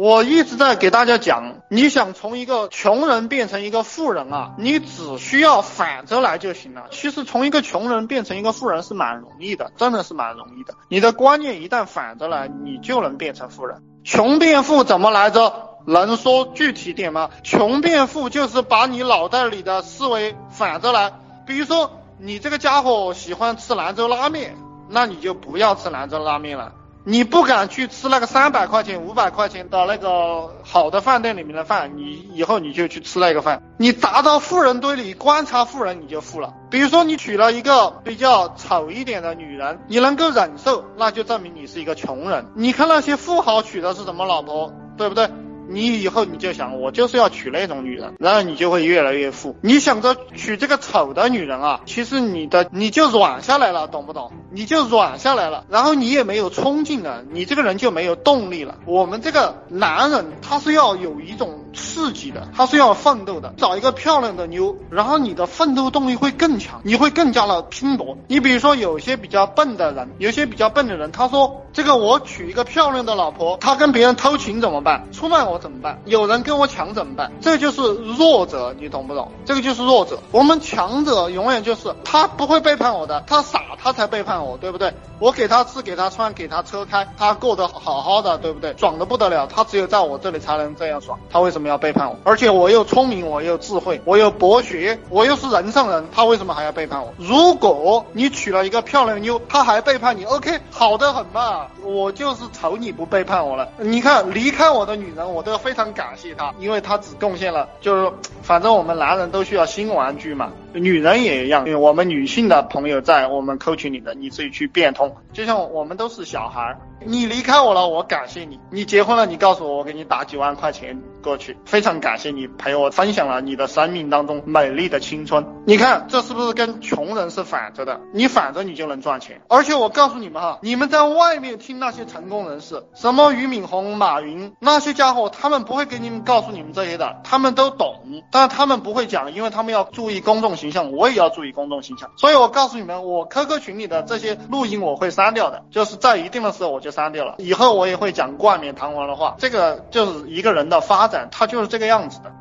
我一直在给大家讲，你想从一个穷人变成一个富人啊，你只需要反着来就行了。其实从一个穷人变成一个富人是蛮容易的，真的是蛮容易的。你的观念一旦反着来，你就能变成富人。穷变富怎么来着？能说具体点吗？穷变富就是把你脑袋里的思维反着来。比如说，你这个家伙喜欢吃兰州拉面，那你就不要吃兰州拉面了。你不敢去吃那个三百块钱、五百块钱的那个好的饭店里面的饭，你以后你就去吃那个饭。你砸到富人堆里观察富人，你就富了。比如说，你娶了一个比较丑一点的女人，你能够忍受，那就证明你是一个穷人。你看那些富豪娶的是什么老婆，对不对？你以后你就想，我就是要娶那种女人，然后你就会越来越富。你想着娶这个丑的女人啊，其实你的你就软下来了，懂不懂？你就软下来了，然后你也没有冲劲了，你这个人就没有动力了。我们这个男人他是要有一种刺激的，他是要奋斗的。找一个漂亮的妞，然后你的奋斗动力会更强，你会更加的拼搏。你比如说有些比较笨的人，有些比较笨的人，他说这个我娶一个漂亮的老婆，他跟别人偷情怎么办？出卖我。怎么办？有人跟我抢怎么办？这就是弱者，你懂不懂？这个就是弱者。我们强者永远就是他不会背叛我的，他傻他才背叛我，对不对？我给他吃，给他穿，给他车开，他过得好好的，对不对？爽的不得了，他只有在我这里才能这样爽。他为什么要背叛我？而且我又聪明，我又智慧，我又博学，我又是人上人，他为什么还要背叛我？如果你娶了一个漂亮妞，他还背叛你，OK，好的很嘛。我就是瞅你不背叛我了。你看离开我的女人，我都。非常感谢她，因为她只贡献了，就是反正我们男人都需要新玩具嘛，女人也一样。我们女性的朋友在我们扣群里的，你自己去变通。就像我们都是小孩，你离开我了，我感谢你；你结婚了，你告诉我，我给你打几万块钱过去，非常感谢你陪我分享了你的生命当中美丽的青春。你看这是不是跟穷人是反着的？你反着你就能赚钱。而且我告诉你们哈，你们在外面听那些成功人士，什么俞敏洪、马云那些家伙，他们不会给你们告诉你们这些的，他们都懂，但他们不会讲，因为他们要注意公众形象，我也要注意公众形象。所以我告诉你们，我 QQ 群里的这些录音我会删掉的，就是在一定的时候我就删掉了。以后我也会讲冠冕堂皇的话，这个就是一个人的发展，他就是这个样子的。